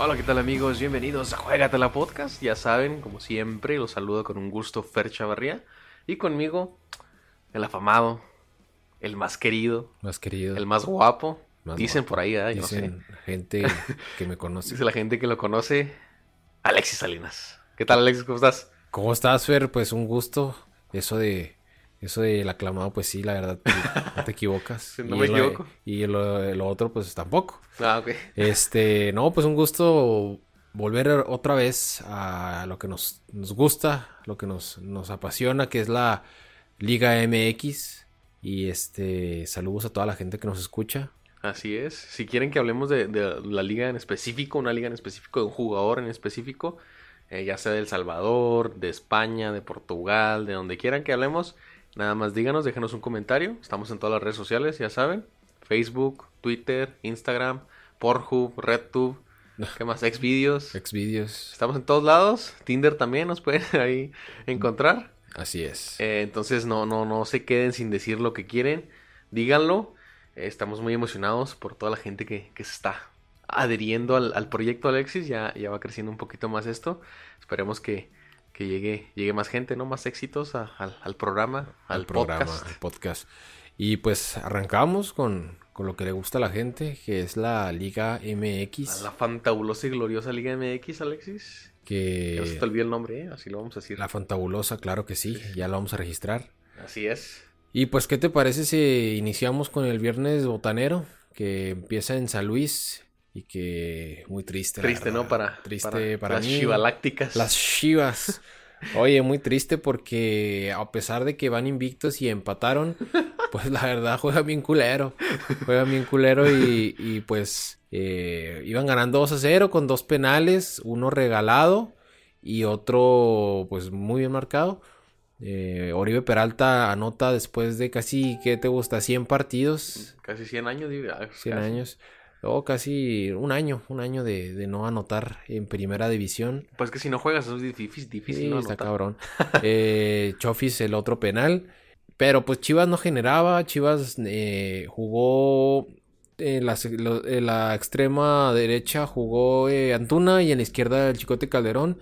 Hola, ¿qué tal amigos? Bienvenidos a la Podcast. Ya saben, como siempre, los saludo con un gusto Fer Chavarría. Y conmigo, el afamado, el más querido. Más querido. El más guapo. Dicen por ahí, ¿eh? Dicen gente que me conoce. Dice la gente que lo conoce, Alexis Salinas. ¿Qué tal, Alexis? ¿Cómo estás? ¿Cómo estás, Fer? Pues un gusto. Eso de eso del aclamado, pues sí, la verdad, no te equivocas. no y me equivoco. y lo, otro, pues tampoco. Ah, ok. Este, no, pues un gusto volver otra vez a lo que nos, nos gusta, lo que nos, nos apasiona, que es la Liga MX. Y este, saludos a toda la gente que nos escucha. Así es. Si quieren que hablemos de, la liga en específico, una liga en específico, de un jugador en específico, eh, ya sea de El Salvador, de España, de Portugal, de donde quieran que hablemos, nada más díganos, déjenos un comentario. Estamos en todas las redes sociales, ya saben. Facebook, Twitter, Instagram, Pornhub, RedTube, ¿qué más? Xvideos. Xvideos. Estamos en todos lados. Tinder también nos pueden ahí encontrar. Así es. Eh, entonces no, no, no se queden sin decir lo que quieren. Díganlo. Eh, estamos muy emocionados por toda la gente que, se está adheriendo al, proyecto Alexis. Ya, ya va creciendo un poquito más esto. Esperemos que, llegue, llegue más gente, ¿no? Más éxitos al, programa, al, podcast. Al podcast. Y pues arrancamos con, lo que le gusta a la gente, que es la Liga MX. la fantabulosa y gloriosa Liga MX, Alexis. Que... no se te olvide el nombre, ¿eh? así lo vamos a decir. La fantabulosa, claro que sí, ya lo vamos a registrar. Así es. Y pues, ¿qué te parece si iniciamos con el viernes botanero? Que empieza en San Luis y que muy triste. Triste, ¿no? Para, triste para, las chivalácticas. Las chivas. Oye, muy triste porque a pesar de que van invictos y empataron, pues la verdad juega bien culero. Juega bien culero y, y pues eh, iban ganando 2 a 0 con dos penales, uno regalado y otro pues muy bien marcado. Eh, Oribe Peralta anota después de casi, ¿qué te gusta? 100 partidos. Casi 100 años, 100 años. O casi un año, un año de, no anotar en primera división. Pues que si no juegas es difícil, difícil. está cabrón. eh, Chofis el otro penal. Pero pues Chivas no generaba, Chivas eh, jugó en la, extrema derecha jugó eh, Antuna y en la izquierda el Chicote Calderón.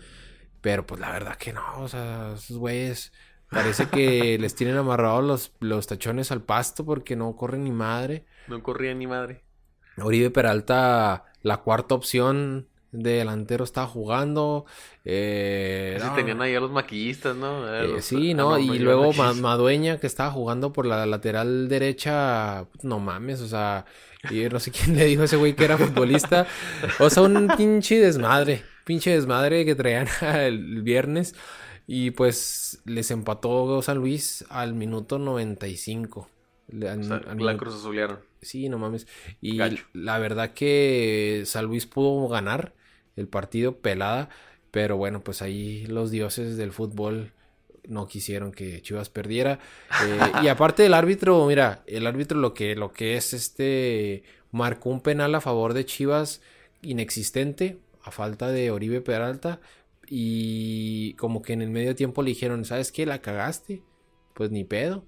Pero pues la verdad que no, o sea, esos güeyes parece que les tienen amarrados los, los tachones al pasto porque no corren ni madre. No corría ni madre. Oribe Peralta, la cuarta opción de delantero estaba jugando. Eh, tenían ahí a los maquillistas, ¿no? Eh, sí, ¿no? y luego Madueña, que estaba jugando por la lateral derecha. No mames, o sea, y no sé quién le dijo a ese güey que era futbolista. O sea, un pinche desmadre. Pinche desmadre que traían el viernes. Y pues les empató San Luis al minuto 95. Al, o sea, la Cruz Azulearon. Sí, no mames. Y la verdad que San Luis pudo ganar el partido pelada. Pero bueno, pues ahí los dioses del fútbol no quisieron que Chivas perdiera. Eh, y aparte del árbitro, mira, el árbitro lo que, lo que es este marcó un penal a favor de Chivas inexistente, a falta de Oribe Peralta. Y como que en el medio tiempo le dijeron, ¿sabes qué? La cagaste. Pues ni pedo.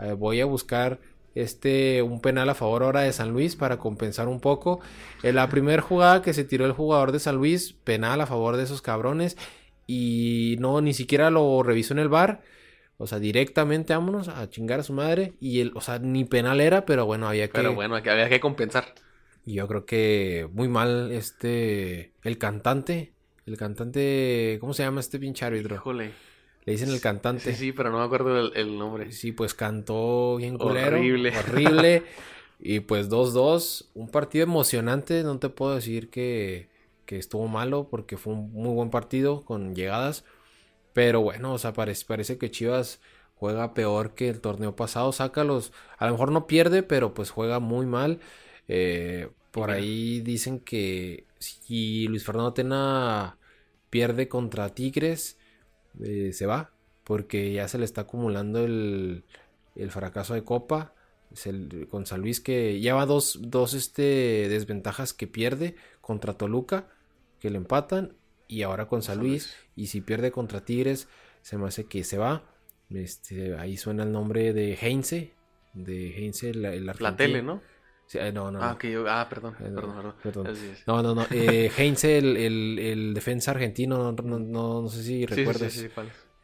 Eh, voy a buscar este un penal a favor ahora de San Luis para compensar un poco. En la primera jugada que se tiró el jugador de San Luis, penal a favor de esos cabrones y no ni siquiera lo revisó en el bar. O sea, directamente vámonos a chingar a su madre. Y el, o sea, ni penal era, pero bueno, había que. Pero bueno, había que compensar. Y yo creo que muy mal este. El cantante. El cantante. ¿Cómo se llama este pinche árbitro? Híjole. Le dicen el cantante. Sí, sí, pero no me acuerdo el, nombre. Sí, pues cantó bien culero. Horrible. Horrible. y pues 2-2. Un partido emocionante. No te puedo decir que que estuvo malo porque fue un muy buen partido con llegadas. Pero bueno, o sea, parece, parece que Chivas juega peor que el torneo pasado. Sácalos. A lo mejor no pierde, pero pues juega muy mal. Eh, por ahí dicen que si Luis Fernando Tena pierde contra Tigres, eh, se va. Porque ya se le está acumulando el, el fracaso de Copa. El, con San Luis que lleva dos, dos este, desventajas que pierde contra Toluca que le empatan y ahora con San Luis. Y si pierde contra Tigres, se me hace que se va. Este, ahí suena el nombre de Heinze. De Heinze, el, el La tele, ¿no? Eh, no, no, ah, yo, ah, perdón, eh, perdón, perdón. No, no, no. Eh, Heinze, el, el, el, defensa argentino, no, no, no sé si recuerdas. Sí, sí, sí,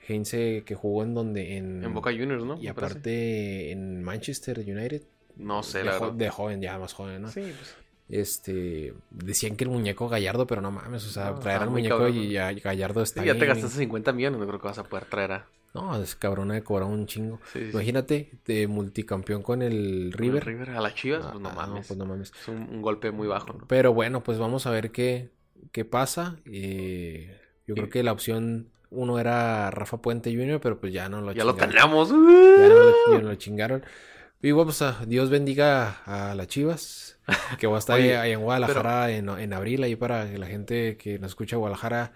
Heinze que jugó en donde en, en Boca Juniors, ¿no? Y aparte en Manchester United. No sé, de, la verdad. de joven, ya más joven, ¿no? Sí, pues. Este, decían que el muñeco Gallardo, pero no mames, o sea, traer al muñeco y ya Gallardo está sí, ya te gastaste 50 millones, no creo que vas a poder traer a... No, es cabrona de cobrar un chingo. Imagínate, de multicampeón con el River. El River a las Chivas, pues no mames. pues no mames. Es un, golpe muy bajo, ¿no? Pero bueno, pues vamos a ver qué, qué pasa. Eh, yo creo que la opción uno era Rafa Puente Jr., pero pues ya no lo Ya lo tenemos. Ya no lo, chingaron. Y bueno, pues Dios bendiga a las Chivas. Que va a estar ahí en Guadalajara en, en, abril, ahí para que la gente que nos escucha Guadalajara,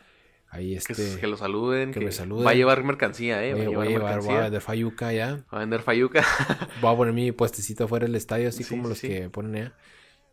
ahí este... Que, lo saluden. Que, me saluden. Va a llevar mercancía, ¿eh? Va, a llevar, mercancía. va a vender Fayuca ya. Va a vender Fayuca. voy a poner mi puestecito fuera del estadio, así como los que ponen allá.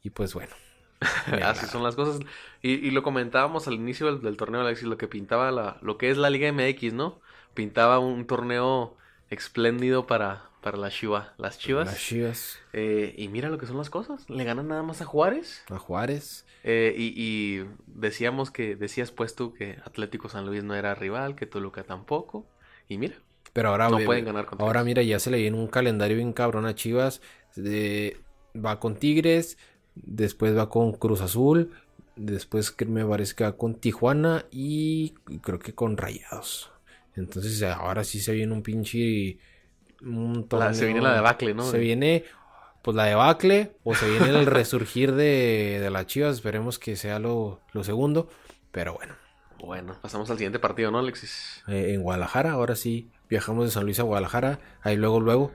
Y pues bueno. Así son las cosas. Y, lo comentábamos al inicio del, del, torneo, Alexis, lo que pintaba la, lo que es la Liga MX, ¿no? Pintaba un torneo espléndido para, para la las Chivas. Las Chivas. Eh, y mira lo que son las cosas. Le ganan nada más a Juárez. A Juárez. Eh, y, decíamos que, decías pues tú que Atlético San Luis no era rival, que Toluca tampoco. Y mira. Pero ahora no pueden ganar contra Ahora mira, ya se le viene un calendario bien cabrón a Chivas. va con Tigres, después va con Cruz Azul, después que me parece que va con Tijuana y creo que con Rayados. Entonces ahora sí se viene un pinche... Un se viene la debacle, ¿no? Se viene pues la debacle o se viene el resurgir de, de las Chivas. Esperemos que sea lo, lo, segundo. Pero bueno. Bueno, pasamos al siguiente partido, ¿no, Alexis? Eh, en Guadalajara, ahora sí. Viajamos de San Luis a Guadalajara. Ahí luego, luego.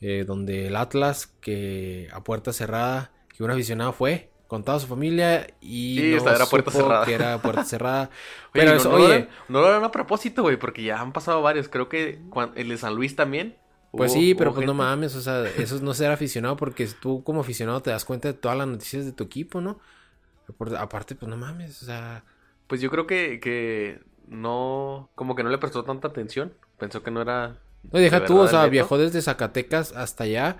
Eh, donde el Atlas, que a puerta cerrada, que un aficionado fue con toda su familia y no era puerta cerrada. que era puerta cerrada. Pero no, oye, no, lo harán a propósito, güey, porque ya han pasado varios. Creo que el de San Luis también. Pues sí, pero pues no mames, o sea, eso es no ser aficionado porque tú como aficionado te das cuenta de todas las noticias de tu equipo, ¿no? aparte, pues no mames, o sea... Pues yo creo que, que no, como que no le prestó tanta atención, pensó que no era... No, deja tú, o sea, viajó desde Zacatecas hasta allá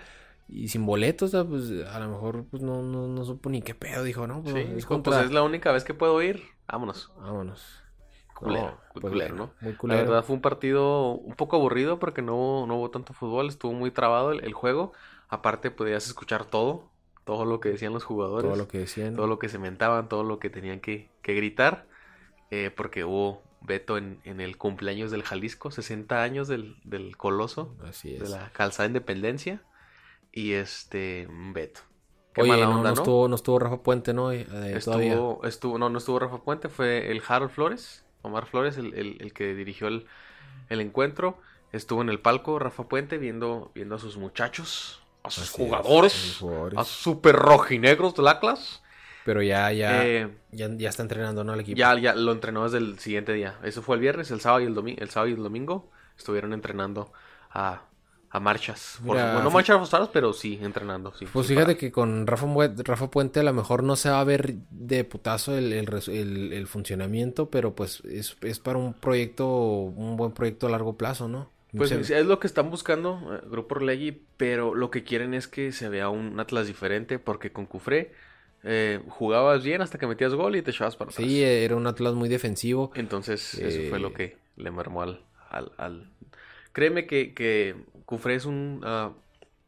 y sin boletos, o sea, pues a lo mejor pues no, no, no supo ni qué pedo, dijo, ¿no? Pues, es, pues es la única vez que puedo ir, vámonos. Vámonos. Culero, pues, culero, ¿no? Muy culero. La verdad fue un partido un poco aburrido porque no, no hubo tanto fútbol, estuvo muy trabado el, juego. Aparte podías escuchar todo, todo lo que decían los jugadores. Todo lo que decían. Todo lo que se mentaban, todo lo que tenían que, que gritar. Eh, porque hubo veto en, en, el cumpleaños del Jalisco, 60 años del, del Coloso. Así es. De la calzada Independencia y este Beto. Qué Oye, mala onda, no, Estuvo, no estuvo Rafa Puente, ¿no? Eh, estuvo, estuvo, no, no estuvo Rafa Puente, fue el Harold Flores, Omar Flores, el, el, que dirigió el, el, encuentro. Estuvo en el palco Rafa Puente viendo, viendo a sus muchachos, a sus jugadores, a sus super rojinegros del Atlas. Pero ya, ya, eh, ya, ya, está entrenando, ¿no? El equipo. Ya, ya lo entrenó desde el siguiente día. Eso fue el viernes, el sábado y el, domingo, el sábado y el domingo. Estuvieron entrenando a a marchas. no marchas forzadas, pero sí, entrenando. Sí, pues fíjate que con Rafa, Rafa Puente a lo mejor no se va a ver de putazo el, el, funcionamiento, pero pues es, es, para un proyecto, un buen proyecto a largo plazo, ¿no? Pues es lo que están buscando, eh, Grupo Orlegui, pero lo que quieren es que se vea un Atlas diferente, porque con Cufré eh, jugabas bien hasta que metías gol y te echabas para atrás. Sí, era un Atlas muy defensivo. Entonces, eso fue lo eh, que le mermó al, al, Créeme que, que Cufré es un, ah,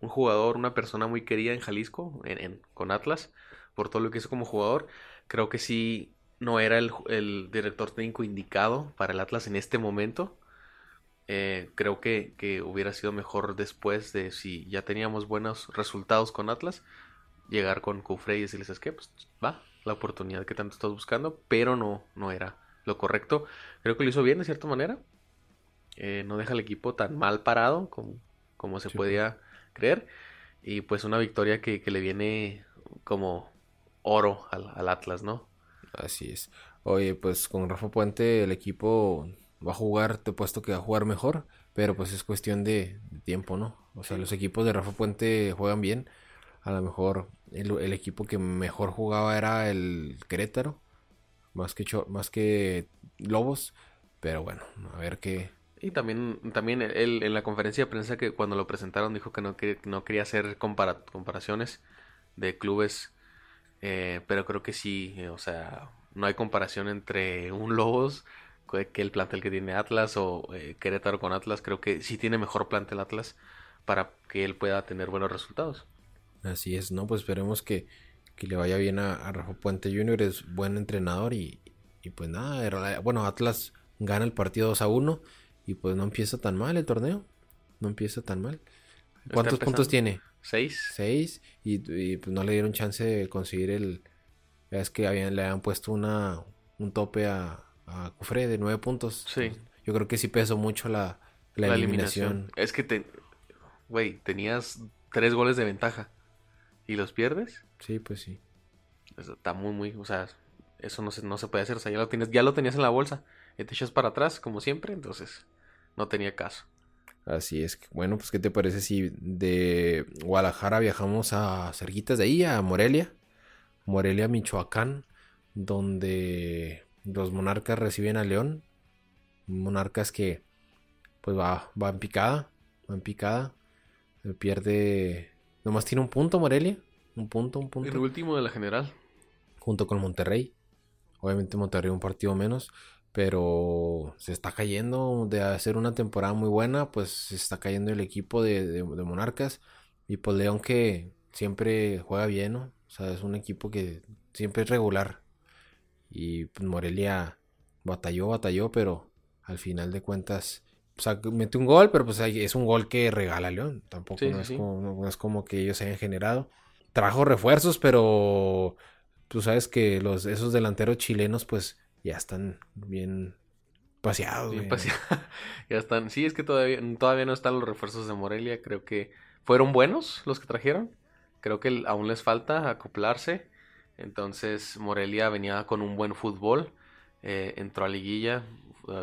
un, jugador, una persona muy querida en Jalisco, en, con Atlas, por todo lo que hizo como jugador. Creo que sí no era el, el director técnico indicado para el Atlas en este momento. Eh, creo que, que, hubiera sido mejor después de si ya teníamos buenos resultados con Atlas, llegar con Cufré y decirles, es que pues va, la oportunidad que tanto estás buscando, pero no, no era lo correcto. Creo que lo hizo bien de cierta manera. Eh, no deja al equipo tan mal parado como, como se podía creer. Y pues una victoria que, le viene como oro al, Atlas, ¿no? Así es. Oye, pues con Rafa Puente el equipo va a jugar, te he puesto que va a jugar mejor, pero pues es cuestión de, tiempo, ¿no? O sea, los equipos de Rafa Puente juegan bien. A lo mejor el, el, equipo que mejor jugaba era el Querétaro más que, más que Lobos. Pero bueno, a ver qué. Y también, también él en la conferencia de prensa que cuando lo presentaron dijo que no, que, no quería hacer comparaciones de clubes. Eh, pero creo que sí, o sea, no hay comparación entre un Lobos que el plantel que tiene Atlas o eh, Querétaro con Atlas. Creo que sí tiene mejor plantel Atlas para que él pueda tener buenos resultados. Así es, ¿no? Pues esperemos que, que le vaya bien a, Rafa Puente Jr., es buen entrenador y, y pues nada, bueno, Atlas gana el partido 2 a 1 y pues no empieza tan mal el torneo, no empieza tan mal. ¿Cuántos puntos tiene? Seis. Seis y, pues no le dieron chance de conseguir el... Es que habían, le habían puesto una, un tope a, a Cufre de nueve puntos. Sí. Yo creo que sí pesó mucho la, la, eliminación. Es que, te, güey, tenías tres goles de ventaja y los pierdes. Sí, pues sí. está muy, muy, o sea, eso no se, no se puede hacer. O sea, ya lo, tienes, ya lo tenías en la bolsa te echas para atrás, como siempre, entonces no tenía caso. Así es. Bueno, pues, ¿qué te parece si de Guadalajara viajamos a cerquitas de ahí, a Morelia? Morelia, Michoacán, donde los monarcas reciben a León. Monarcas que, pues, va, va en picada, va en picada. Pierde, nomás tiene un punto Morelia. Un punto, un punto. El último de la general. Junto con Monterrey. Obviamente Monterrey un partido menos pero se está cayendo de hacer una temporada muy buena, pues se está cayendo el equipo de, Monarcas y pues León que siempre juega bien, ¿no? O sea, es un equipo que siempre es regular y pues Morelia batalló, batalló, pero al final de cuentas, o sea, mete un gol, pero pues es un gol que regala León, tampoco no, es Como, es como que ellos se hayan generado. Trajo refuerzos, pero tú sabes que los esos delanteros chilenos pues ya están bien paseados. Bien paseados. ya están. Sí, es que todavía, todavía no están los refuerzos de Morelia. Creo que fueron buenos los que trajeron. Creo que aún les falta acoplarse. Entonces Morelia venía con un buen fútbol. Eh, entró a liguilla.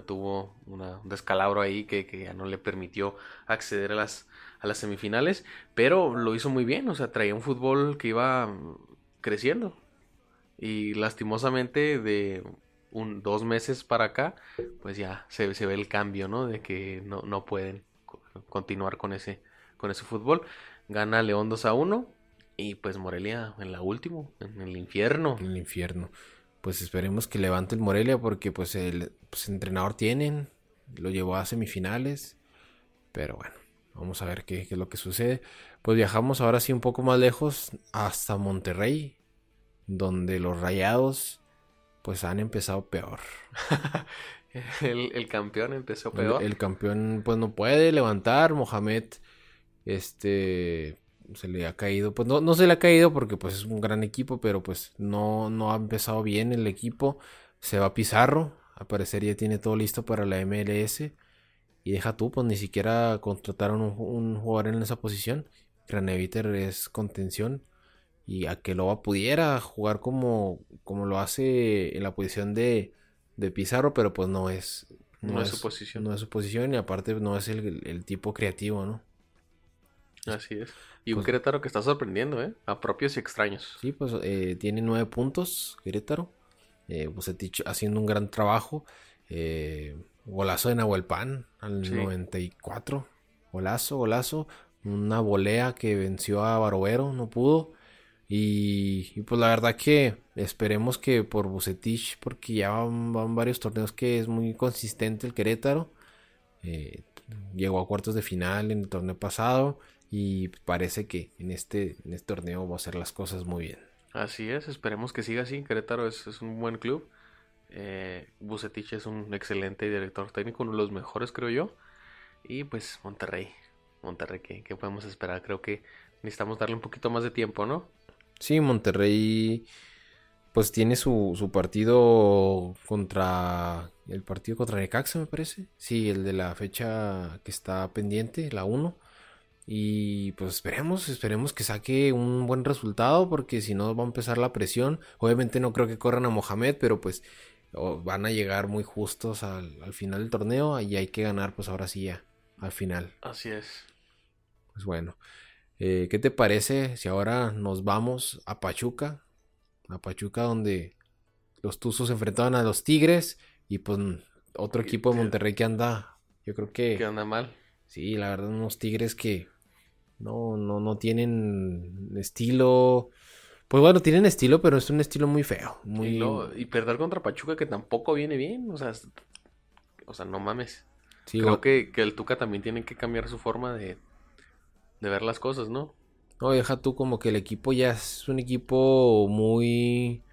tuvo un descalabro ahí que, que, ya no le permitió acceder a las, a las semifinales. Pero lo hizo muy bien. O sea, traía un fútbol que iba creciendo. Y lastimosamente de un, dos meses para acá, pues ya se, se ve el cambio, ¿no? De que no, no pueden continuar con ese, con ese fútbol. Gana León 2 a 1 y pues Morelia en la última, en el infierno. En el infierno. Pues esperemos que levante el Morelia porque pues el pues, entrenador tienen, lo llevó a semifinales, pero bueno, vamos a ver qué, qué es lo que sucede. Pues viajamos ahora sí un poco más lejos hasta Monterrey, donde los Rayados pues han empezado peor. el, campeón empezó peor. El, campeón pues no puede levantar. Mohamed, este, se le ha caído. Pues no, no se le ha caído porque pues es un gran equipo, pero pues no, no ha empezado bien el equipo. Se va Pizarro. Al parecer ya tiene todo listo para la MLS. Y deja tú, pues ni siquiera contrataron un, un jugador en esa posición. Graneviter es contención y a que Loba pudiera jugar como, como lo hace en la posición de, de Pizarro, pero pues no es, no, es, su posición. No es su posición y aparte no es el, tipo creativo, ¿no? Así es. Y un pues Querétaro que está sorprendiendo, ¿eh? A propios y extraños. Sí, pues eh, tiene nueve puntos Querétaro. Eh, Bucetich haciendo un gran trabajo. Eh, golazo de Nahuelpan al 94. Golazo, golazo. Una volea que venció a Barovero, no pudo. Y, pues la verdad que esperemos que por Bucetich, porque ya van, varios torneos que es muy consistente el Querétaro. Eh, llegó a cuartos de final en el torneo pasado y parece que en este, en este torneo va a hacer las cosas muy bien. Así es, esperemos que siga así. Querétaro es, un buen club. Eh, Bucetich es un excelente director técnico, uno de los mejores creo yo. Y pues Monterrey. Monterrey, ¿qué, qué podemos esperar? Creo que necesitamos darle un poquito más de tiempo, ¿no? Sí, Monterrey pues tiene su, su partido contra el partido contra Necaxa, me parece. Sí, el de la fecha que está pendiente, la 1. Y pues esperemos, esperemos que saque un buen resultado porque si no va a empezar la presión. Obviamente no creo que corran a Mohamed, pero pues van a llegar muy justos al, al final del torneo y hay que ganar pues ahora sí ya, al final. Así es. Pues bueno. Eh, ¿Qué te parece si ahora nos vamos a Pachuca? A Pachuca donde los Tuzos enfrentaban a los Tigres y pues otro equipo de Monterrey que anda, yo creo que... Que anda mal. Sí, la verdad, unos Tigres que no, no, no tienen estilo. Pues bueno, tienen estilo, pero es un estilo muy feo. Muy... Y, perder contra Pachuca que tampoco viene bien. O sea, o sea no mames. Creo que, que, el Tuca también tiene que cambiar su forma de, de ver las cosas, ¿no? No, deja tú como que el equipo ya es un equipo muy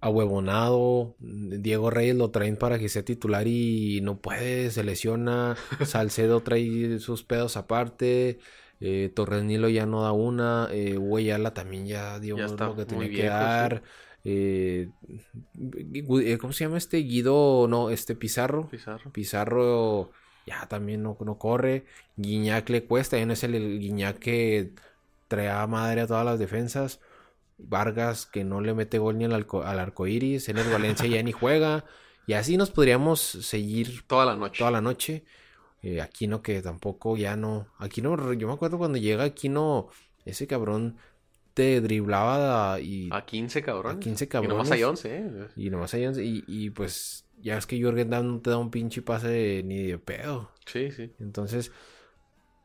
ahuevonado. Diego Reyes lo traen para que sea titular y no puede, se lesiona. Salcedo trae sus pedos aparte. Eh, Torres Nilo ya no da una. Eh, también ya dio lo que tenía que dar. Eh, ¿Cómo se llama este? Guido, no, este Pizarro. Pizarro. Pizarro ya también no, no corre. Guiñac le cuesta, ya no es el, el Guiñac que trae a madre a todas las defensas. Vargas que no le mete gol ni al, al arco iris. En el Valencia ya ni juega. Y así nos podríamos seguir toda la noche. Toda la noche. Eh, Aquino que tampoco ya no. Aquino, yo me acuerdo cuando llega Aquino, ese cabrón te driblaba y... A 15 cabrones. A 15 cabrones. Y nomás hay 11, ¿eh? Y nomás hay 11. Y, y pues ya es que Jürgen Damm no te da un pinche pase ni de pedo. Sí, sí. Entonces,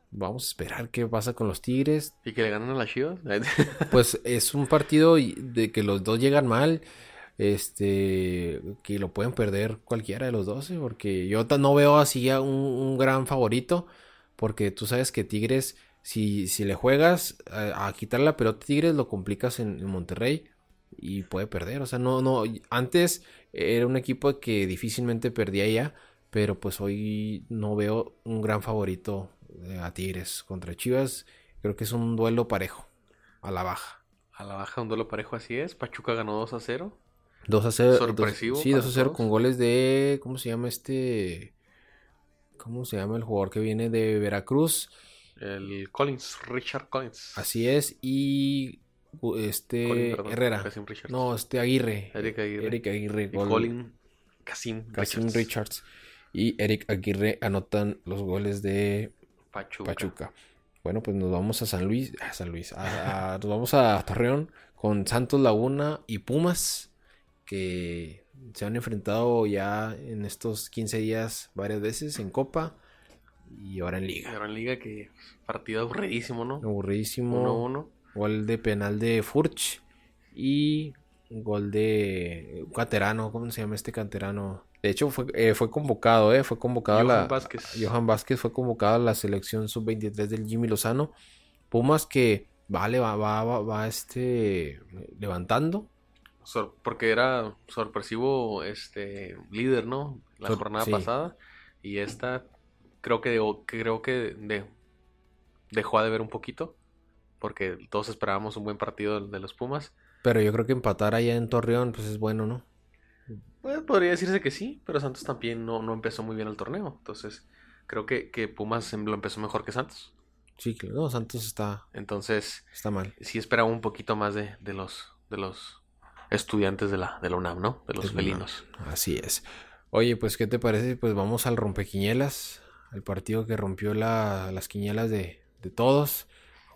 vamos a esperar qué pasa con los Tigres. ¿Y que le ganan a las Chivas? pues es un partido de que los dos llegan mal este que lo pueden perder cualquiera de los dos, ¿eh? porque yo no veo así a un, gran favorito, porque tú sabes que Tigres, si, si le juegas a, quitar la pelota Tigres, lo complicas en, Monterrey y puede perder, o sea, no, no, antes era un equipo que difícilmente perdía ya, pero pues hoy no veo un gran favorito eh, a Tigres contra Chivas, creo que es un duelo parejo, a la baja. A la baja, un duelo parejo, así es. Pachuca ganó 2 a 0. 2 a 0. Sorpresivo. sí, 2 a 0 con goles de. ¿Cómo se llama este? ¿Cómo se llama el jugador que viene de Veracruz? El Collins, Richard Collins. Así es. Y este Herrera. No, este Aguirre. Eric Aguirre. Eric Aguirre. Y Colin Casim, Casim Richards. Y Eric Aguirre anotan los goles de Pachuca. Bueno, pues nos vamos a San Luis. A San Luis. nos vamos a Torreón con Santos Laguna y Pumas que se han enfrentado ya en estos 15 días varias veces en Copa y ahora en Liga. Ahora en Liga que partido aburridísimo, ¿no? Aburridísimo. 1-1. Gol de penal de Furch y gol de un canterano, ¿cómo se llama este canterano? De hecho fue, eh, fue convocado, eh, fue convocado Johan la Vázquez. Johan Vázquez fue convocado a la selección sub-23 del Jimmy Lozano. Pumas que vale, va, va, va, va este levantando porque era sorpresivo este líder, ¿no? La jornada pasada. Y esta creo que creo que de, dejó de ver un poquito. Porque todos esperábamos un buen partido de los Pumas. Pero yo creo que empatar allá en Torreón, pues es bueno, ¿no? Pues, podría decirse que sí, pero Santos también no, no empezó muy bien el torneo. Entonces, creo que, que Pumas em, lo empezó mejor que Santos. Sí, claro, Santos está. Entonces. Está mal. Sí esperaba un poquito más de, de los. de los estudiantes de la, de la UNAM, ¿no? De los felinos. Así es. Oye, pues, ¿qué te parece? Pues vamos al rompequiñelas, el partido que rompió las quiñelas de, de todos.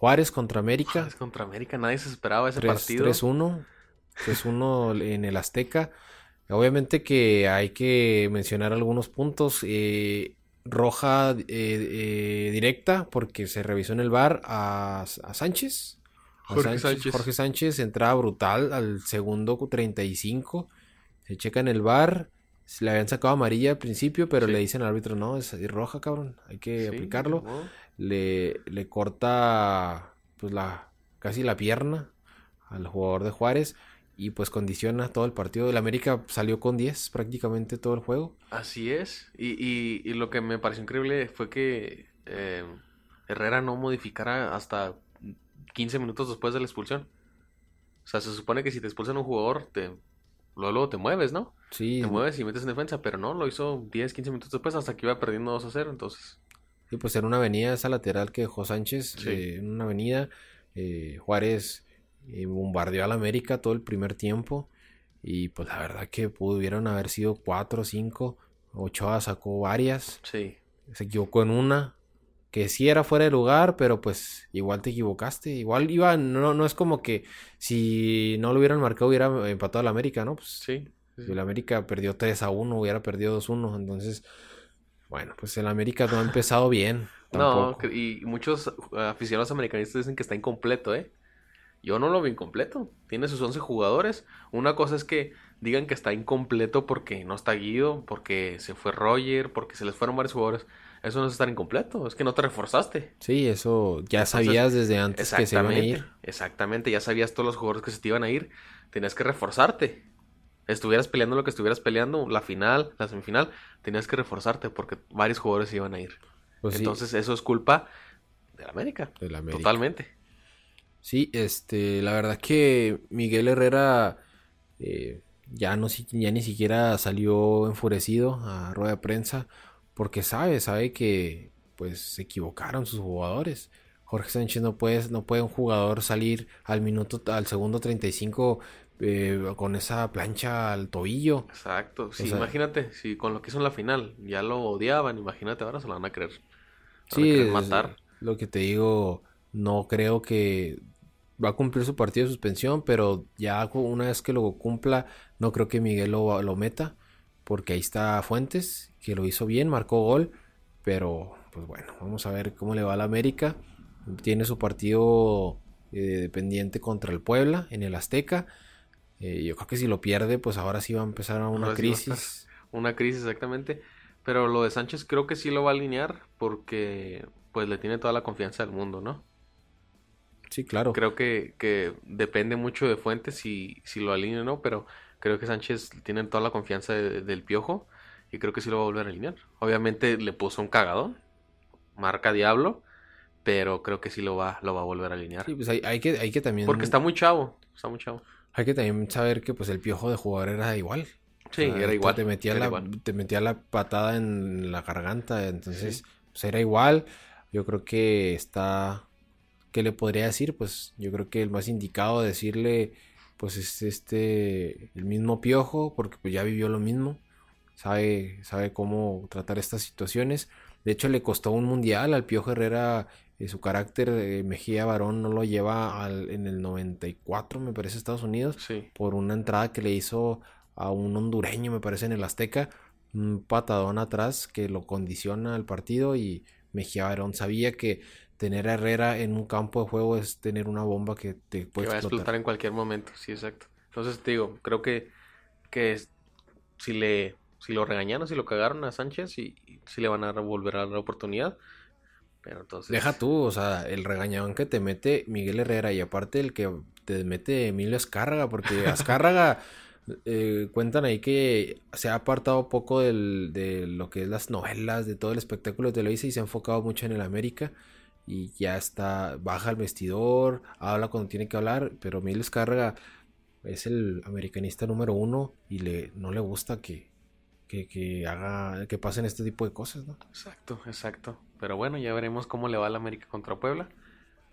Juárez contra América. Juárez contra América, nadie se esperaba ese partido. 3-1. 3-1 en el Azteca. Obviamente que hay que mencionar algunos puntos. Eh, roja eh, eh, directa porque se revisó en el bar a, a Sánchez. Jorge Sánchez, Jorge Sánchez entraba brutal al segundo 35. Se checa en el bar. Le habían sacado amarilla al principio, pero le dicen al árbitro, no, es roja, cabrón. Hay que aplicarlo. Le, le corta pues la casi la pierna al jugador de Juárez y pues condiciona todo el partido. El América salió con 10 prácticamente todo el juego. Así es. Y, y, lo que me pareció increíble fue que eh, Herrera no modificara hasta 15 minutos después de la expulsión. O sea, se supone que si te expulsan un jugador, te, luego, te mueves, ¿no? Sí. Te mueves y metes en defensa, pero no, lo hizo 10, 15 minutos después hasta que iba perdiendo 2 a 0, entonces... Sí, pues era una avenida esa lateral que dejó Sánchez, eh, en una avenida, eh, Juárez eh, bombardeó al América todo el primer tiempo y pues la verdad que pudieron haber sido 4 o 5, Ochoa sacó varias, sí. se equivocó en una, que sí era fuera de lugar, pero pues igual te equivocaste. Igual iba, no, no es como que si no lo hubieran marcado hubiera empatado al América, ¿no? Pues sí. Si el América perdió 3 a 1, hubiera perdido 2 a 1. Entonces, bueno, pues el América no ha empezado bien. No, y muchos aficionados americanistas dicen que está incompleto, ¿eh? Yo no lo veo incompleto. Tiene sus 11 jugadores. Una cosa es que digan que está incompleto porque no está Guido, porque se fue Roger, porque se les fueron varios jugadores. Eso no es estar incompleto, es que no te reforzaste. Sí, eso ya sabías desde antes que se iban a ir. Exactamente, ya sabías todos los jugadores que se te iban a ir. Tenías que reforzarte. Estuvieras peleando lo que estuvieras peleando, la final, la semifinal, tenías que reforzarte porque varios jugadores se iban a ir. Pues Entonces eso es culpa de América. De América. Totalmente. Sí, este, la verdad que Miguel Herrera eh, ya, no, ya ni siquiera salió enfurecido a rueda de prensa porque sabe, sabe que pues se equivocaron sus jugadores. Jorge Sánchez no puede, no puede un jugador salir al minuto, al segundo 35 eh, con esa plancha al tobillo. Exacto, sí, imagínate, si con lo que hizo en la final ya lo odiaban, imagínate ahora se lo van a creer. sí, matar. Lo que te digo, no creo que va a cumplir su partido de suspensión, pero ya una vez que lo cumpla, no creo que Miguel lo, lo meta, porque ahí está Fuentes, que lo hizo bien, marcó gol, pero pues bueno, vamos a ver cómo le va a la América. Tiene su partido eh, pendiente contra el Puebla en el Azteca. Eh, yo creo que si lo pierde, pues ahora sí va a empezar una crisis. una crisis, exactamente. Pero lo de Sánchez creo que sí lo va a alinear porque pues le tiene toda la confianza del mundo, ¿no? Sí, claro. Creo que, que depende mucho de Fuentes si, si lo alinea o no, pero creo que Sánchez tiene toda la confianza del Piojo y creo que sí lo va a volver a alinear. Obviamente le puso un cagadón, marca Diablo, pero creo que sí lo va, lo va a volver a alinear. Sí, pues hay, hay, que, hay que también... Porque está muy chavo, está muy chavo. Hay que también saber que pues el Piojo de jugador era igual. Sí, era igual. Te metía, la, te metía la patada en la garganta, entonces pues era igual. Yo creo que está ¿qué le podría decir? Pues yo creo que el más indicado decirle, pues es este, el mismo piojo, porque pues ya vivió lo mismo, sabe, sabe cómo tratar estas situaciones. De hecho, le costó un mundial al Piojo Herrera. Eh, su carácter de Mejía Varón no lo lleva al, en el 94, me parece, Estados Unidos. Por una entrada que le hizo a un hondureño, me parece, en el Azteca. Un patadón atrás que lo condiciona al partido y Mejía Barón sabía que tener a Herrera en un campo de juego es tener una bomba que te puede que va a explotar en cualquier momento, sí, exacto. Entonces te digo, creo que, que si le si lo regañaron, si lo cagaron a Sánchez y, si le van a volver a dar la oportunidad. Pero entonces... Deja tú, o sea, el regañadón que te mete Miguel Herrera y aparte el que te mete Emilio Escárraga, porque Escárraga eh, cuentan ahí que se ha apartado poco del, de lo que es las novelas, de todo el espectáculo de Televisa y se ha enfocado mucho en el América y ya está, baja al vestidor, habla cuando tiene que hablar, pero Emilio Escárraga es el americanista número uno y le, no le gusta que, que, haga, que pasen este tipo de cosas, ¿no? Exacto, exacto. Pero bueno, ya veremos cómo le va al América contra Puebla.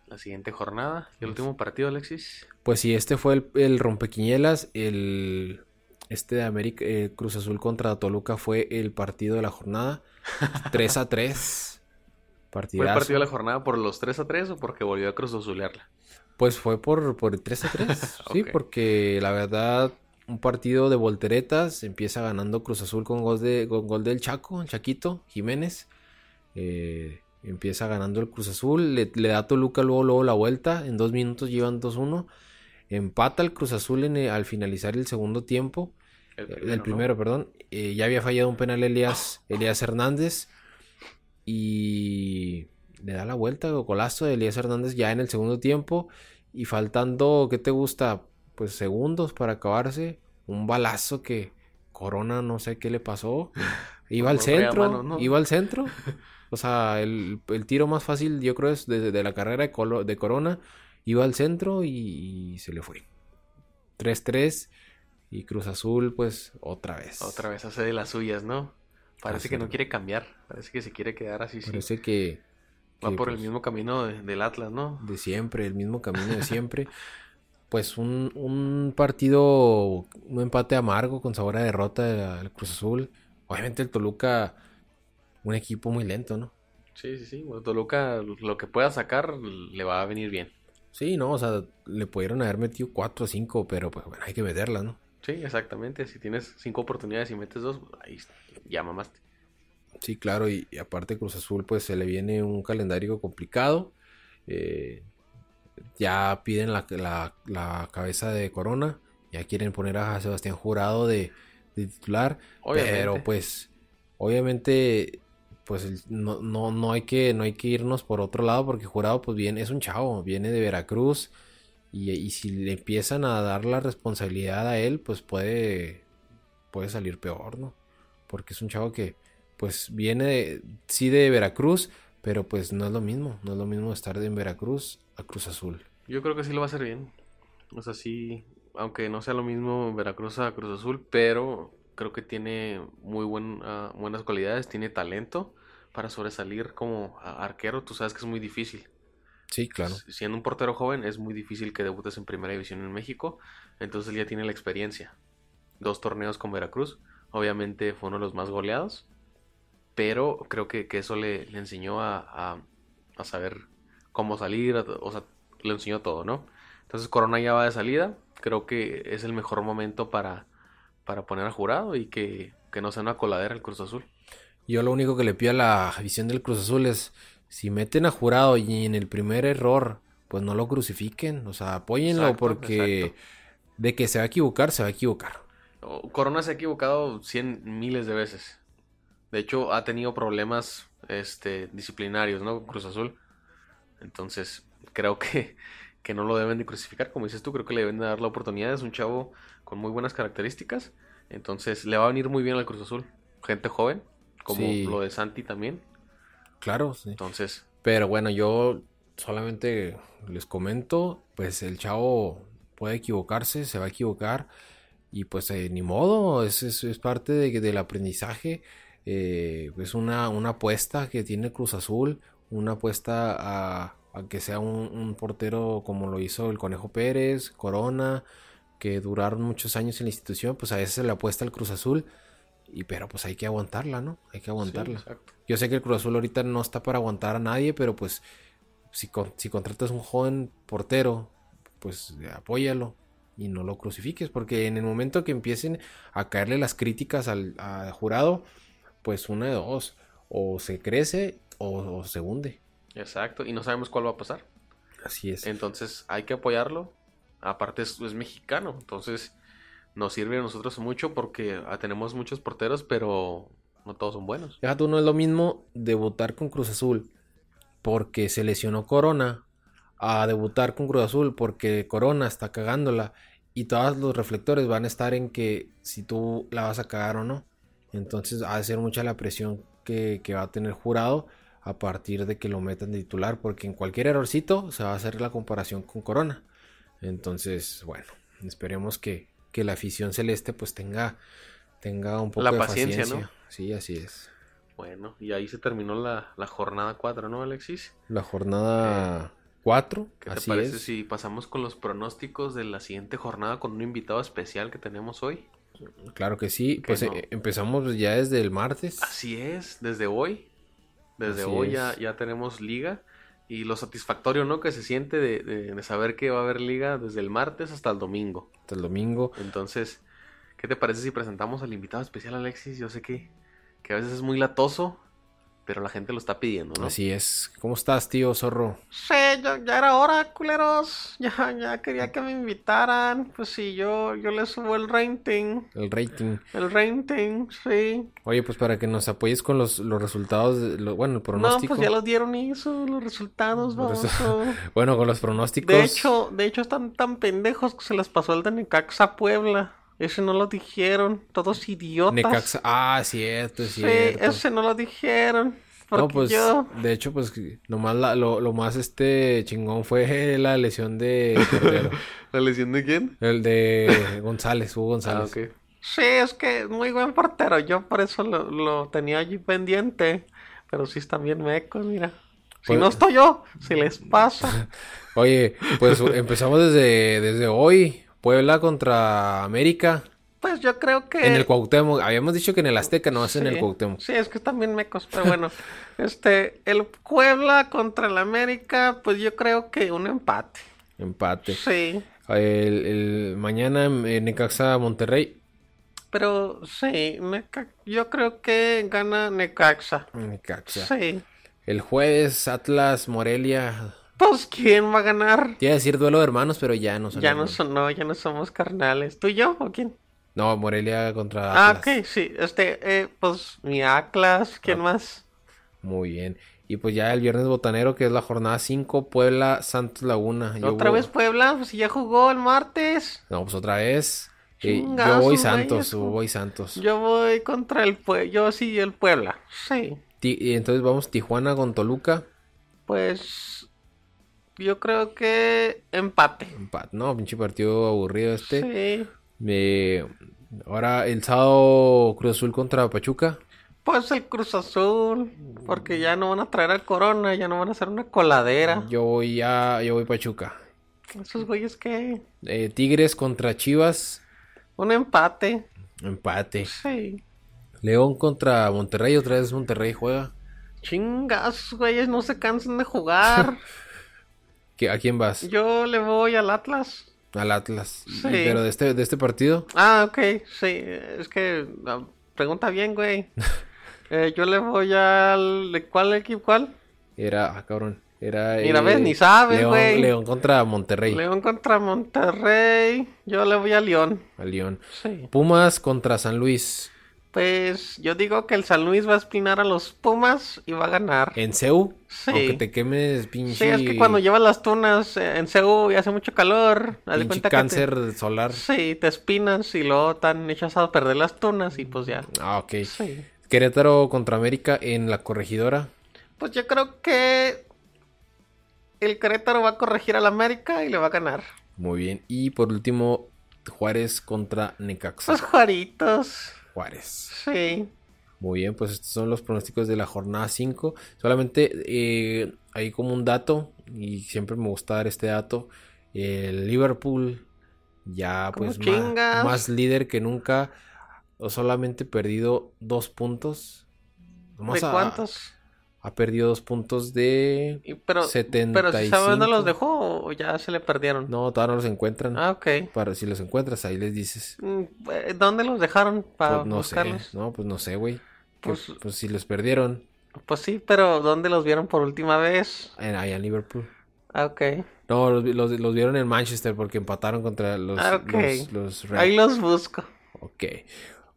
La siguiente jornada. ¿Y el último partido, Alexis? Pues sí, este fue el, el rompequiñelas. El, este de América, eh, Cruz Azul contra Toluca fue el partido de la jornada. 3 a 3. ¿Fue el partido de la jornada por los 3 a 3 o porque volvió a Cruz Azulearla? Pues fue por, por 3 a 3. Sí, porque la verdad, un partido de volteretas. Empieza ganando Cruz Azul con gol, de, gol del Chaco, el Chaquito, Jiménez. Eh, empieza ganando el Cruz Azul. Le, da a Toluca luego, luego la vuelta. En dos minutos llevan 2-1. Empata el Cruz Azul en, al finalizar el segundo tiempo. El primero, perdón. Eh, ya había fallado un penal Elías, Elías Hernández y le da la vuelta, golazo de Elías Hernández ya en el segundo tiempo y faltando, ¿qué te gusta? Pues segundos para acabarse, un balazo que Corona no sé qué le pasó, iba al centro, iba al centro, o sea, el, tiro más fácil yo creo es desde la carrera de, de Corona, iba al centro y, se le fue. 3-3 y Cruz Azul pues otra vez. Otra vez hace de las suyas, ¿no? Parece que no quiere cambiar, parece que se quiere quedar así. Parece que... Va por el pues, mismo camino del Atlas, ¿no? De siempre, el mismo camino de siempre. pues un, un, partido, un empate amargo con sabor a derrota del Cruz Azul. Obviamente el Toluca, un equipo muy lento, ¿no? Sí, sí, sí. Toluca lo que pueda sacar le va a venir bien. Sí, no, o sea, le pudieron haber metido cuatro o cinco, pero pues bueno, hay que meterlas, ¿no? Sí, exactamente. Si tienes cinco oportunidades y metes dos, ahí ya mamaste. Sí, claro, y, aparte Cruz Azul pues se le viene un calendario complicado. Eh, ya piden la, la, cabeza de Corona, ya quieren poner a Sebastián Jurado de, titular, pero pues obviamente pues no, no, no, hay que, no hay que irnos por otro lado porque Jurado pues viene, es un chavo, viene de Veracruz y, si le empiezan a dar la responsabilidad a él pues puede, puede salir peor, ¿no? Porque es un chavo que pues viene sí de Veracruz, pero pues no es lo mismo, no es lo mismo estar en Veracruz a Cruz Azul. Yo creo que sí lo va a hacer bien. O sea, sí, aunque no sea lo mismo Veracruz a Cruz Azul, pero creo que tiene muy buen, ah, buenas cualidades, tiene talento para sobresalir como arquero, tú sabes que es muy difícil. Sí, claro. Siendo un portero joven es muy difícil que debutes en primera división en México, entonces él ya tiene la experiencia. Dos torneos con Veracruz, obviamente fue uno de los más goleados, pero creo que, eso le, enseñó a, saber cómo salir, o sea, le enseñó todo, ¿no? Entonces Corona ya va de salida, creo que es el mejor momento para, para poner a jurado y que, no sea una coladera el Cruz Azul. Yo lo único que le pido a la visión del Cruz Azul es, si meten a jurado y en el primer error, pues no lo crucifiquen, o sea, apóyenlo porque de que se va a equivocar, se va a equivocar. Corona se ha equivocado cien miles de veces. De hecho, ha tenido problemas este, disciplinarios, ¿no? Con Cruz Azul. Entonces, creo que, que no lo deben de crucificar. Como dices tú, creo que le deben de dar la oportunidad. Es un chavo con muy buenas características. Entonces, le va a venir muy bien al Cruz Azul. Gente joven, como lo de Santi también. Claro, sí. Entonces. Pero bueno, yo solamente les comento, pues el chavo puede equivocarse, se va a equivocar. Y pues eh, ni modo, es, es, es parte de, del aprendizaje. Eh, es una, una, apuesta que tiene Cruz Azul, una apuesta a, que sea un, portero como lo hizo el Conejo Pérez, Corona, que duraron muchos años en la institución, pues a veces se le apuesta al Cruz Azul, y pero pues hay que aguantarla, ¿no? Hay que aguantarla. Yo sé que el Cruz Azul ahorita no está para aguantar a nadie, pero pues si, si contratas un joven portero, pues apóyalo y no lo crucifiques, porque en el momento que empiecen a caerle las críticas al jurado, pues una de dos, o se crece o, se hunde. Exacto, y no sabemos cuál va a pasar. Así es. Entonces hay que apoyarlo. Aparte es, mexicano, entonces nos sirve a nosotros mucho porque ah, tenemos muchos porteros, pero no todos son buenos. Fíjate, no es lo mismo debutar con Cruz Azul porque se lesionó Corona a debutar con Cruz Azul porque Corona está cagándola y todos los reflectores van a estar en que si tú la vas a cagar o no. Entonces ha de ser mucha la presión que, va a tener jurado a partir de que lo metan de titular, porque en cualquier errorcito se va a hacer la comparación con Corona. Entonces, bueno, esperemos que, la afición celeste pues tenga, tenga un poco la de paciencia, ¿no? Sí, así es. Bueno, y ahí se terminó la, jornada 4, ¿no, Alexis? La jornada 4. Eh, ¿Qué te parece si pasamos con los pronósticos de la siguiente jornada con un invitado especial que tenemos hoy? Claro que sí, pues eh, empezamos ya desde el martes. Así es, desde hoy. Desde hoy ya, ya, tenemos liga. Y lo satisfactorio, ¿no? Que se siente de, saber que va a haber liga desde el martes hasta el domingo. Hasta el domingo. Entonces, ¿qué te parece si presentamos al invitado especial, Alexis? Yo sé que, que a veces es muy latoso, pero la gente lo está pidiendo, ¿no? Así es. ¿Cómo estás, tío Zorro? Sí, ya, era hora, culeros. Ya, ya quería que me invitaran. Pues sí, yo, yo le subo el rating. El rating. El rating, sí. Oye, pues para que nos apoyes con los, los resultados, bueno, el pronóstico. No, pues ya los dieron eso, los resultados, vamos. bueno, con los pronósticos. De hecho, de hecho están tan pendejos que se les pasó el de Necaxa Puebla. Ese no lo dijeron, todos idiotas. Necaxa, ah, cierto, es cierto. Sí, ese no lo dijeron. No, pues, de hecho, pues, nomás lo, lo, más este chingón fue la lesión de ¿La lesión de quién? El de González, Hugo González. Ah, Sí, es que muy buen portero, yo por eso lo, lo tenía allí pendiente. Pero sí están bien mecos, mira. Si pues no estoy yo, si les pasa. Oye, pues empezamos desde, desde hoy. Puebla contra América. Pues yo creo que... En el Cuauhtémoc, habíamos dicho que en el Azteca, no es en el Cuauhtémoc. Sí, es que también mecos, pero bueno. este, el Puebla contra el América, pues yo creo que un empate. Empate. Sí. El, el mañana en Necaxa Monterrey. Pero sí, yo creo que gana Necaxa. Necaxa. Sí. El jueves Atlas Morelia. Pues quién va a ganar. Quiero decir duelo de hermanos, pero ya no son. Ya no son, no, ya no somos carnales. ¿Tú y yo o quién? No, Morelia contra ah, Atlas. Ah, ok, sí. Este, eh, pues mi Atlas, ¿quién ah. más? Muy bien. Y pues ya el viernes botanero, que es la jornada 5, Puebla, Santos Laguna. ¿Otra vez Puebla? Pues ya jugó el martes. No, pues otra vez. Eh, yo voy Santos, yo voy Santos. Yo voy contra el Puebla, yo sí el Puebla, sí. y entonces vamos Tijuana con Toluca. Pues yo creo que empate. Empate, no, pinche partido aburrido este. Sí. ahora el sábado Cruz Azul contra Pachuca. Pues el Cruz Azul, porque ya no van a traer al Corona, ya no van a hacer una coladera. Yo voy a, yo voy Pachuca. ¿Esos güeyes qué? Eh, Tigres contra Chivas. Un empate. Empate. Sí. León contra Monterrey, otra vez Monterrey juega. Chingas, güeyes, no se cansan de jugar. ¿A quién vas? Yo le voy al Atlas. Al Atlas. Sí. ¿Pero de este, de este partido? Ah, ok, sí. Es que ah, pregunta bien, güey. Eh, yo le voy al... ¿Cuál equipo? ¿Cuál? Era... Ah, cabrón. Era... Mira, ves, ni sabes, güey. León contra Monterrey. León contra Monterrey. Yo le voy a León. A León. Sí. Pumas contra San Luis. Pues yo digo que el San Luis va a espinar a los Pumas y va a ganar. ¿En CEU? Sí. Aunque te quemes, pinche. Sí, es que cuando llevas las tunas eh, en CEU y hace mucho calor. De cuenta cáncer solar. Sí, te espinas y luego están echas a perder las tunas y pues ya. Ah, ok. Sí. Querétaro contra América en la corregidora. Pues yo creo que el Querétaro va a corregir al América y le va a ganar. Muy bien. Y por último, Juárez contra Necaxa. Pues Juaritos. Juárez. Sí. Muy bien, pues estos son los pronósticos de la jornada 5. Solamente eh, hay como un dato, y siempre me gusta dar este dato. El Liverpool ya pues más, líder que nunca. O solamente perdido dos puntos. ¿De cuántos? Ha perdido dos puntos de pero, 75. Pero si sabe dónde los dejó o ya se le perdieron. No, todavía no los encuentran. Ah, ok. Para si los encuentras, ahí les dices. Mm, eh, ¿Dónde los dejaron para pues no buscarlos? Sé. No, pues no sé, güey. Pues, pues, si los perdieron. Pues sí, pero ¿dónde los vieron por última vez? En, allá en Liverpool. Ah, ok. No, los, los, vieron en Manchester porque empataron contra los, ah, los, Ahí los busco. Ok.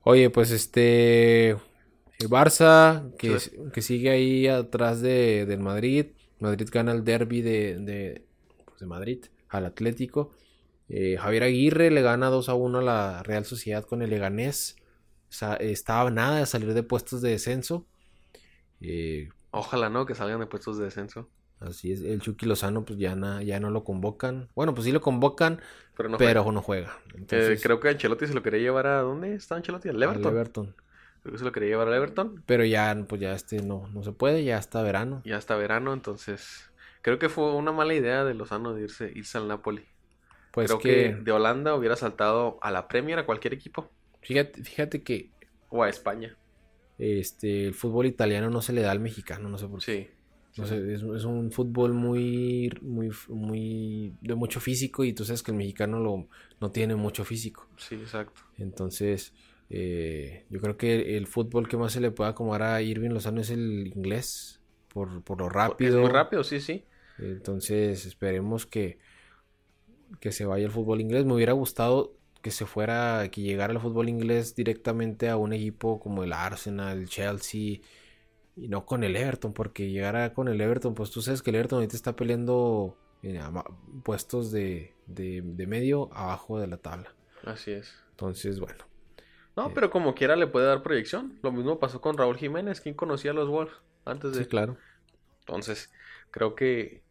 Oye, pues este... El Barça, que, que sigue ahí atrás de, del Madrid. Madrid gana el derby de, de, pues de Madrid al Atlético. Eh, Javier Aguirre le gana 2 a 1 a la Real Sociedad con el Leganés. O sea, estaba nada de salir de puestos de descenso. Eh, Ojalá no, que salgan de puestos de descenso. Así es, el Chucky Lozano pues ya, ya no lo convocan. Bueno, pues sí lo convocan, pero no juega. no juega. Eh, creo que Ancelotti se lo quería llevar a... ¿Dónde está Ancelotti? Al Everton. Al Everton. Creo que se lo quería llevar al Everton. Pero ya, pues ya este no, no se puede, ya está verano. Ya está verano, entonces creo que fue una mala idea de Lozano de irse, irse al Napoli. Pues creo que... de Holanda hubiera saltado a la Premier a cualquier equipo. Fíjate, fíjate que. O a España. Este, el fútbol italiano no se le da al mexicano, no sé por qué. Sí. No sé, es, es, un fútbol muy, muy, muy de mucho físico y tú sabes que el mexicano lo, no tiene mucho físico. Sí, exacto. Entonces, eh, yo creo que el fútbol que más se le puede acomodar a Irving Lozano es el inglés, por, lo rápido. Es muy rápido, sí, sí. Entonces esperemos que, que se vaya el fútbol inglés. Me hubiera gustado que se fuera, que llegara el fútbol inglés directamente a un equipo como el Arsenal, el Chelsea, y no con el Everton, porque llegara con el Everton, pues tú sabes que el Everton ahorita está peleando en puestos de, de, de medio abajo de la tabla. Así es. Entonces, bueno, no, pero como quiera le puede dar proyección. Lo mismo pasó con Raúl Jiménez, quien conocía a los Wolves antes de. Sí, claro. Entonces, creo que,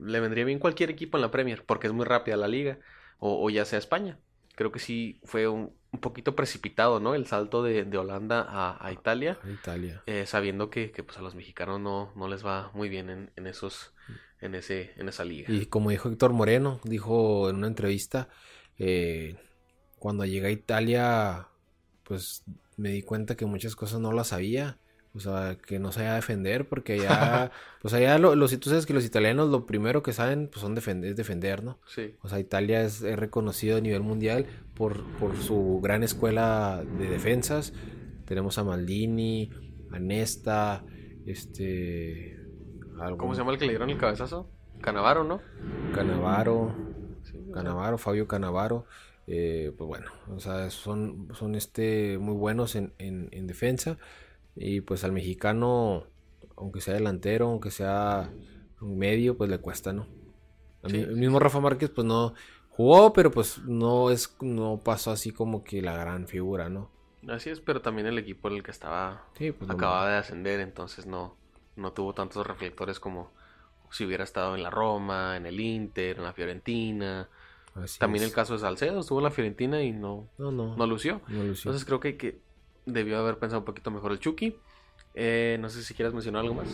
le vendría bien cualquier equipo en la Premier, porque es muy rápida la liga, o, ya sea España. Creo que sí fue un, poquito precipitado, ¿no? El salto de, Holanda a, Italia. A Italia. Eh, sabiendo que, pues a los mexicanos no, no les va muy bien en, en esos, en ese, en esa liga. Y como dijo Héctor Moreno, dijo en una entrevista, eh, cuando llegué a Italia, pues me di cuenta que muchas cosas no las sabía. O sea, que no sabía defender, porque allá, pues allá, lo, los, tú sabes que los italianos lo primero que saben, pues son defender, es defender, ¿no? Sí. O sea, Italia es, reconocido a nivel mundial por, por, su gran escuela de defensas. Tenemos a Maldini, a Nesta, este... ¿Cómo se llama el que le dieron el cabezazo? Canavaro, ¿no? Canavaro, Canavaro, Fabio Canavaro. Eh, pues bueno, o sea, son, son este, muy buenos en, en, en defensa. Y pues al mexicano, aunque sea delantero, aunque sea un medio, pues le cuesta, ¿no? El mismo Rafa Márquez, pues no jugó, pero pues no es, no pasó así como que la gran figura, ¿no? Así es, pero también el equipo en el que estaba pues, acababa de ascender, entonces no, no tuvo tantos reflectores como si hubiera estado en la Roma, en el Inter, en la Fiorentina. También el caso de Salcedo, estuvo en la Fiorentina y no, no, no, no lució. Entonces creo que, que debió haber pensado un poquito mejor el Chucky. Eh, no sé si quieres mencionar algo más.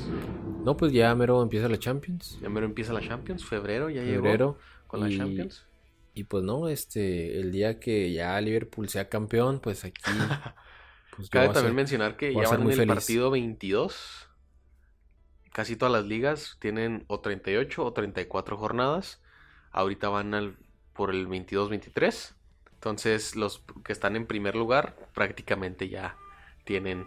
No, pues ya mero empieza la Champions. Ya mero empieza la Champions, febrero ya febrero, con la Champions. Y pues no, este, el día que ya Liverpool sea campeón, pues aquí... Pues Cabe también mencionar que ya van en el partido 22. Casi todas las ligas tienen o 38 o 34 jornadas. Ahorita van al, por el 22-23. Entonces los que están en primer lugar prácticamente ya tienen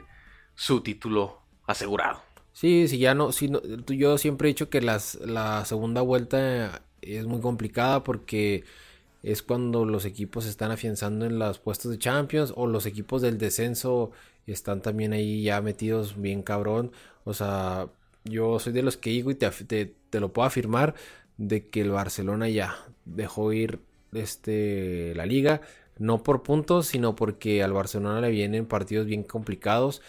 su título asegurado. Sí, sí, ya no, sí, yo siempre he dicho que las, la segunda vuelta es muy complicada porque es cuando los equipos están afianzando en los puestos de Champions o los equipos del descenso están también ahí ya metidos bien cabrón. O sea, yo soy de los que digo y te, te lo puedo afirmar de que el Barcelona ya dejó ir este, la liga, no por puntos, sino porque al Barcelona le vienen partidos bien complicados.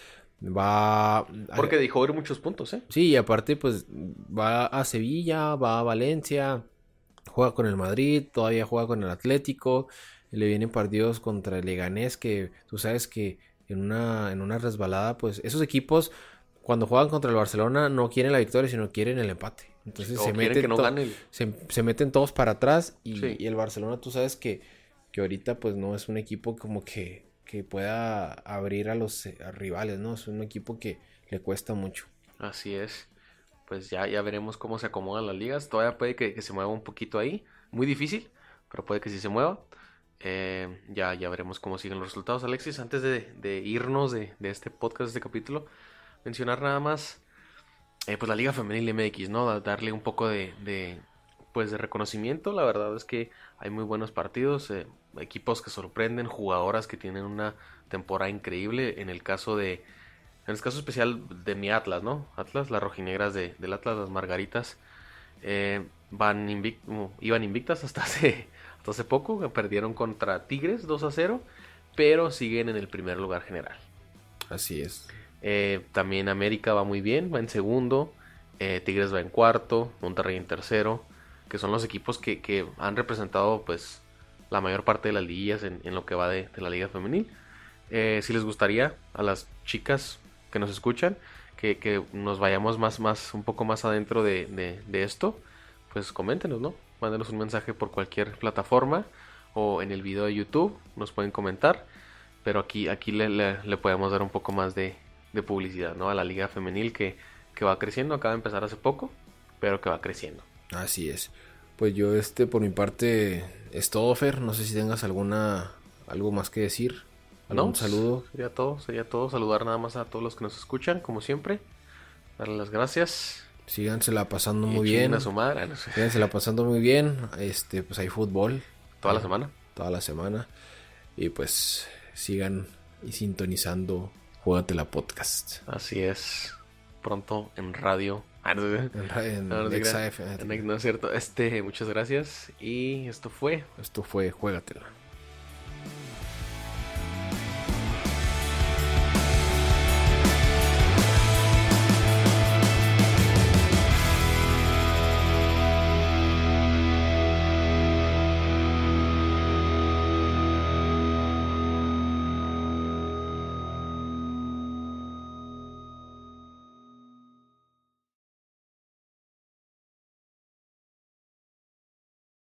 Va. Porque dejó ir muchos puntos, ¿eh? Sí, y aparte, pues va a Sevilla, va a Valencia, juega con el Madrid, todavía juega con el Atlético. Le vienen partidos contra el Leganés, que tú sabes que en una, en una resbalada, pues esos equipos, cuando juegan contra el Barcelona, no quieren la victoria, sino quieren el empate. Entonces se meten, se, meten todos para atrás y, el Barcelona tú sabes que, que ahorita pues no es un equipo como que, que pueda abrir a los eh, rivales, ¿no? Es un equipo que le cuesta mucho. Así es. Pues ya, ya veremos cómo se acomodan las ligas. Todavía puede que, se mueva un poquito ahí. Muy difícil, pero puede que sí se mueva. Eh, ya, ya veremos cómo siguen los resultados. Alexis, antes de, irnos de, de, este podcast, de este capítulo, mencionar nada más eh, pues la Liga Femenil MX, ¿no? Darle un poco de, pues de reconocimiento. La verdad es que hay muy buenos partidos, eh, equipos que sorprenden, jugadoras que tienen una temporada increíble. En el caso de, en el caso especial de mi Atlas, ¿no? Atlas, las rojinegras de, del Atlas, las Margaritas, eh, van iban invictas hasta hace, hasta hace poco, perdieron contra Tigres 2 a 0, pero siguen en el primer lugar general. Así es. Eh, también América va muy bien, va en segundo. Eh, Tigres va en cuarto, Monterrey en tercero, que son los equipos que, han representado pues la mayor parte de las liguillas en, lo que va de, la liga femenil. Eh, si les gustaría a las chicas que nos escuchan que, nos vayamos más, más, un poco más adentro de, esto, pues coméntenos, ¿no? Mándenos un mensaje por cualquier plataforma o en el video de YouTube, nos pueden comentar, pero aquí, aquí le podemos dar un poco más de, de publicidad, ¿no? A la liga femenil que, que va creciendo, acaba de empezar hace poco, pero que va creciendo. Así es. Pues yo este por mi parte es todo, Fer. No sé si tengas alguna algo más que decir. ¿Algún saludo? Sería todo, sería todo. Saludar nada más a todos los que nos escuchan, como siempre. Darle las gracias. Sígansela pasando muy bien. A su madre. No Sígansela pasando muy bien. Este, pues hay fútbol. Toda la semana. Toda la semana. Y pues sigan y sintonizando la Podcast. Así es. Pronto en radio. Ah, en, no, es cierto. Este, muchas gracias. Y esto fue. Esto fue Juégatela.